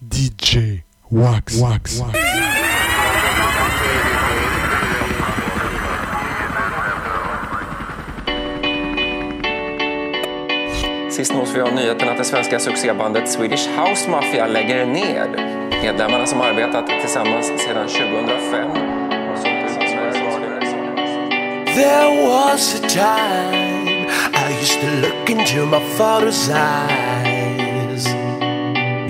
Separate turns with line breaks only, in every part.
DJ Wax. Wax. Wax.
Sist nås vi av nyheten att det svenska succébandet Swedish House Mafia lägger ner. Medlemmarna som arbetat tillsammans sedan 2005
There was a time I used to look into my father's eyes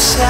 outside.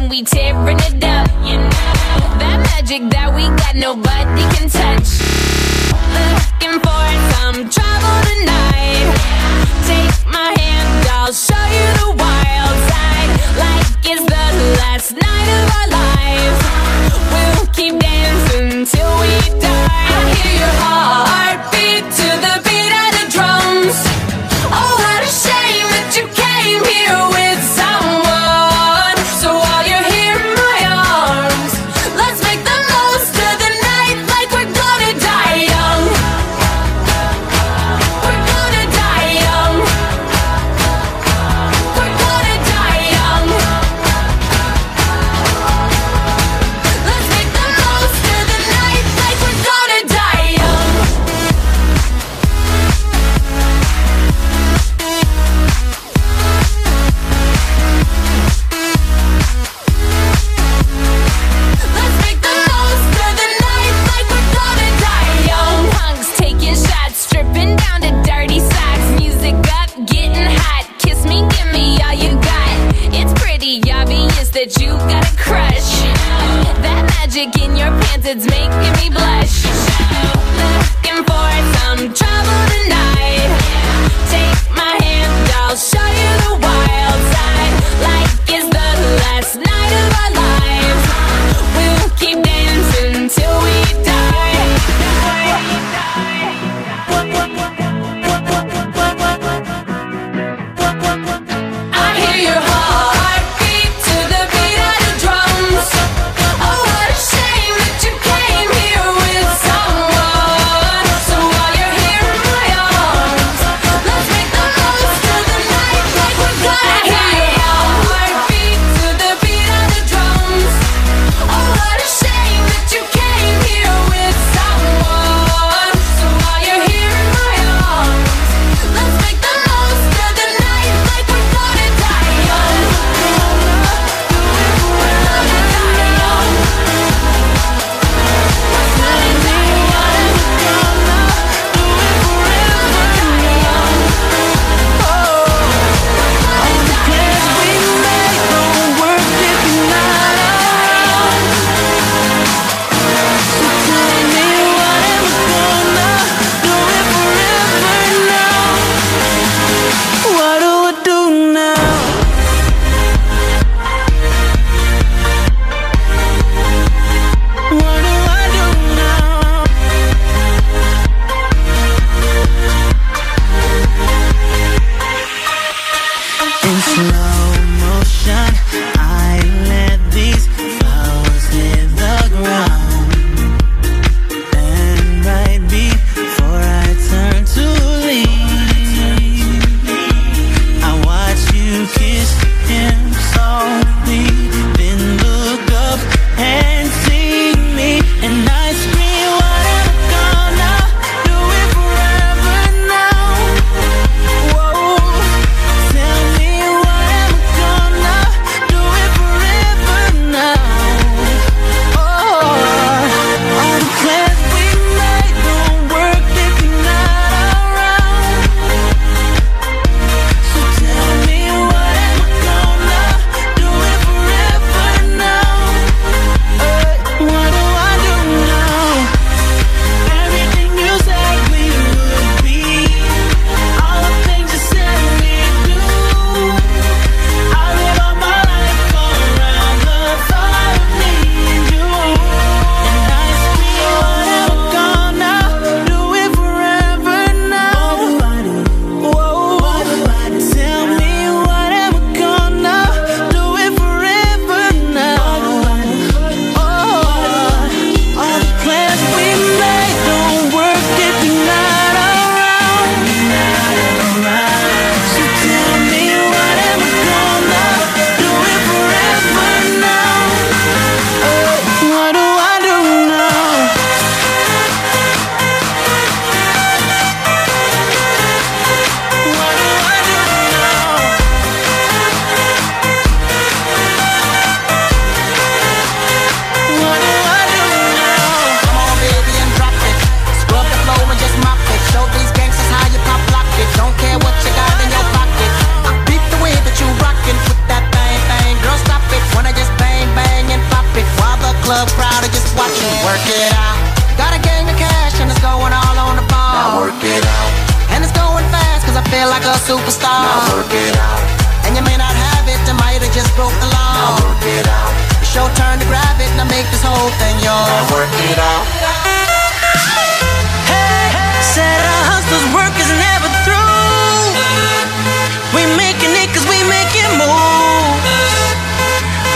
when we tearing it up. You know that magic that we got, nobody can touch. Looking for some trouble tonight. Take my hand, I'll show you the wild side. Like it's the last night of our lives. We'll keep dancing till we die. I hear your heartbeat too.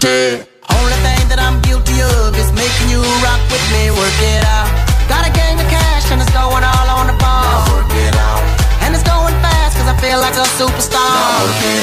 guilty. Only thing that I'm guilty of is making you rock with me, work it out. Got a gang of cash and it's going all on the ball. Now work it out. And it's going fast cause I feel like a superstar. Now work it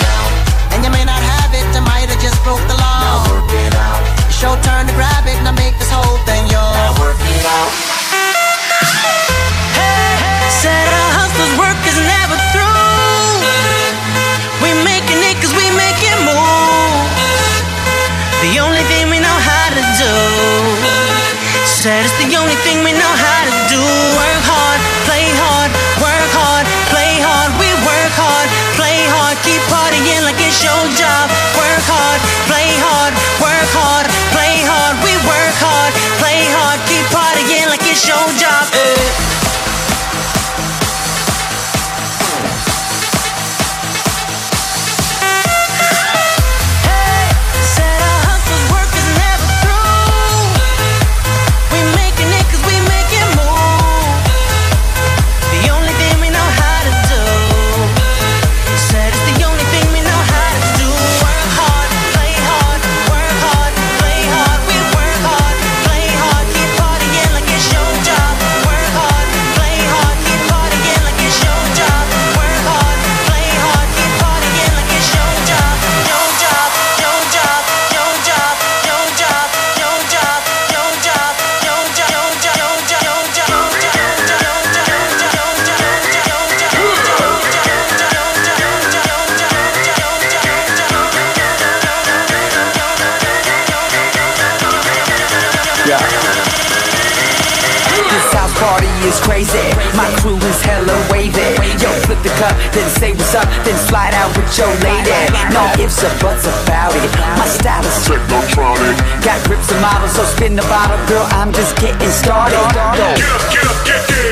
what's about it? My style is technotronic. Got grips and models, so spin the bottle, girl. I'm just getting started. Get up, get up, get get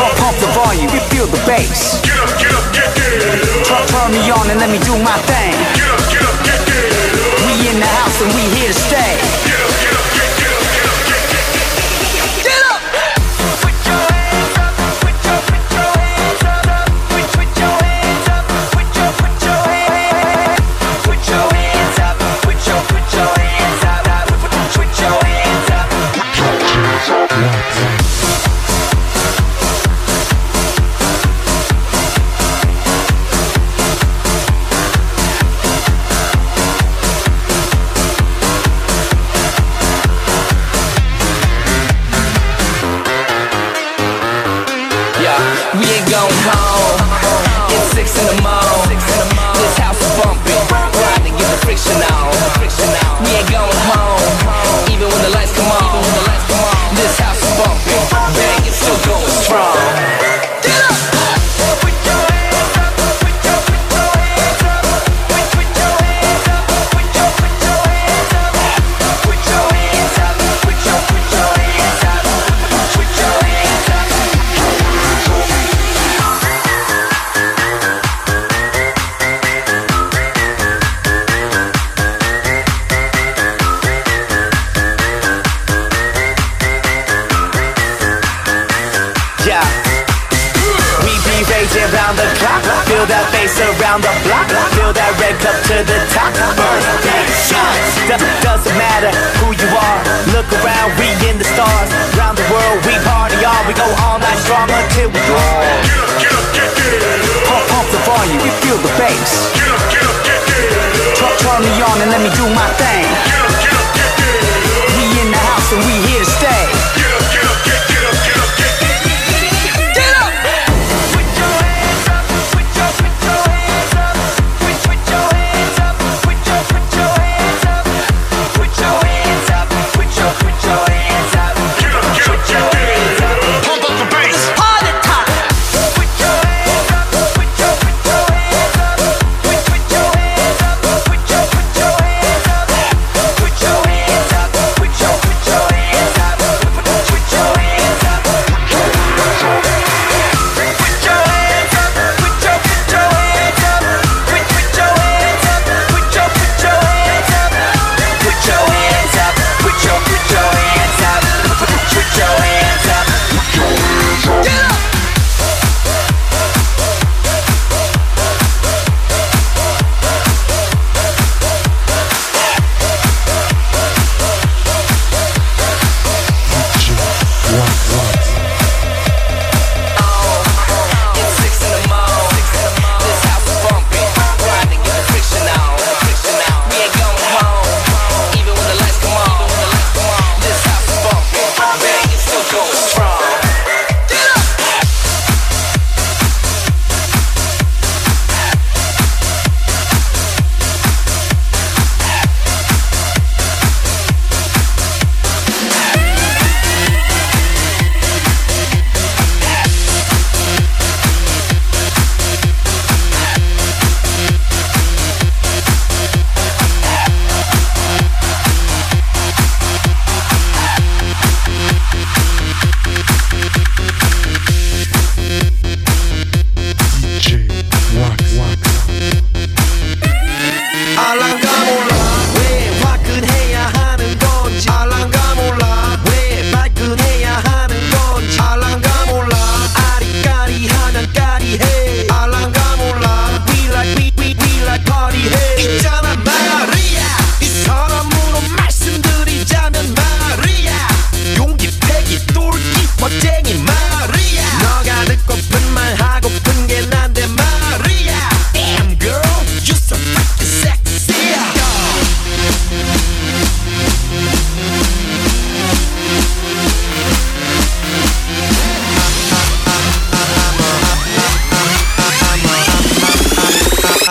up. Pump, the volume, you feel the bass. Get up, get up, get get up. Turn me on and let me do my thing. Get up, get up, get get up. We in the house and we here to stay.
It's six in the morning. This house is bumping. Riding, get the friction on. drama
till we all pump, pump the volume feel the bass. Turn, turn me on and let me do my thing. We in the house and we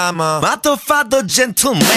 I'm a motherfucker gentleman.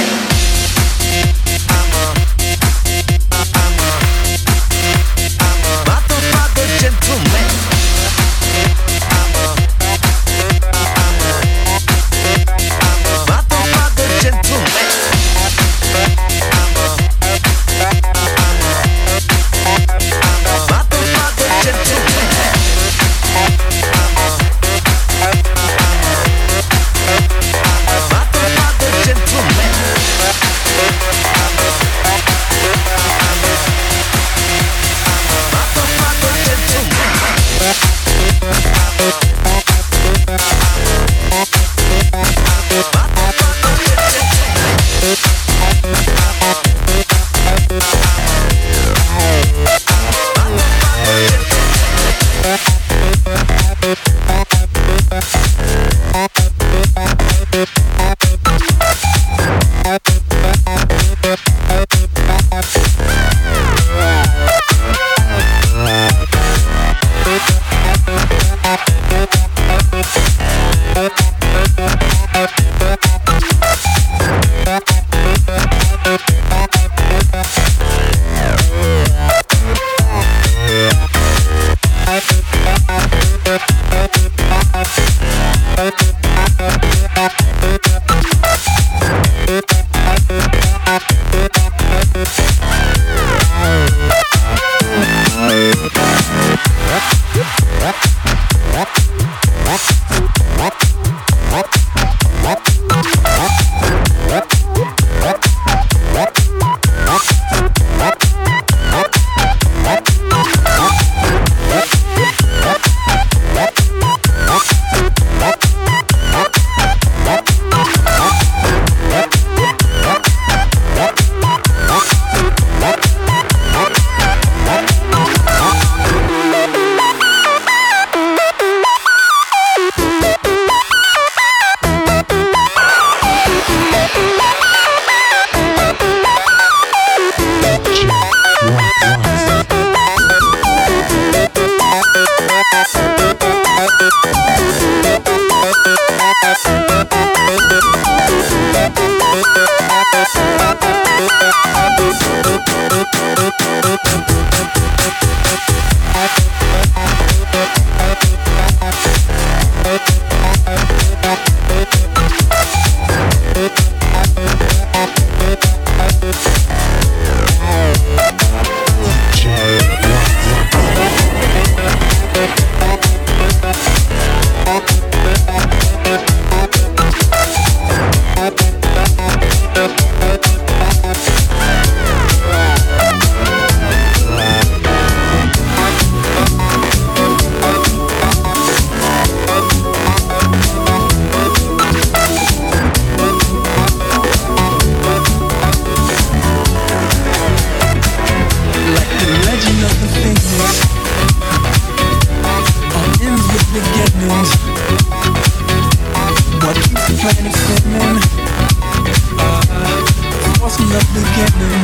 The beginning.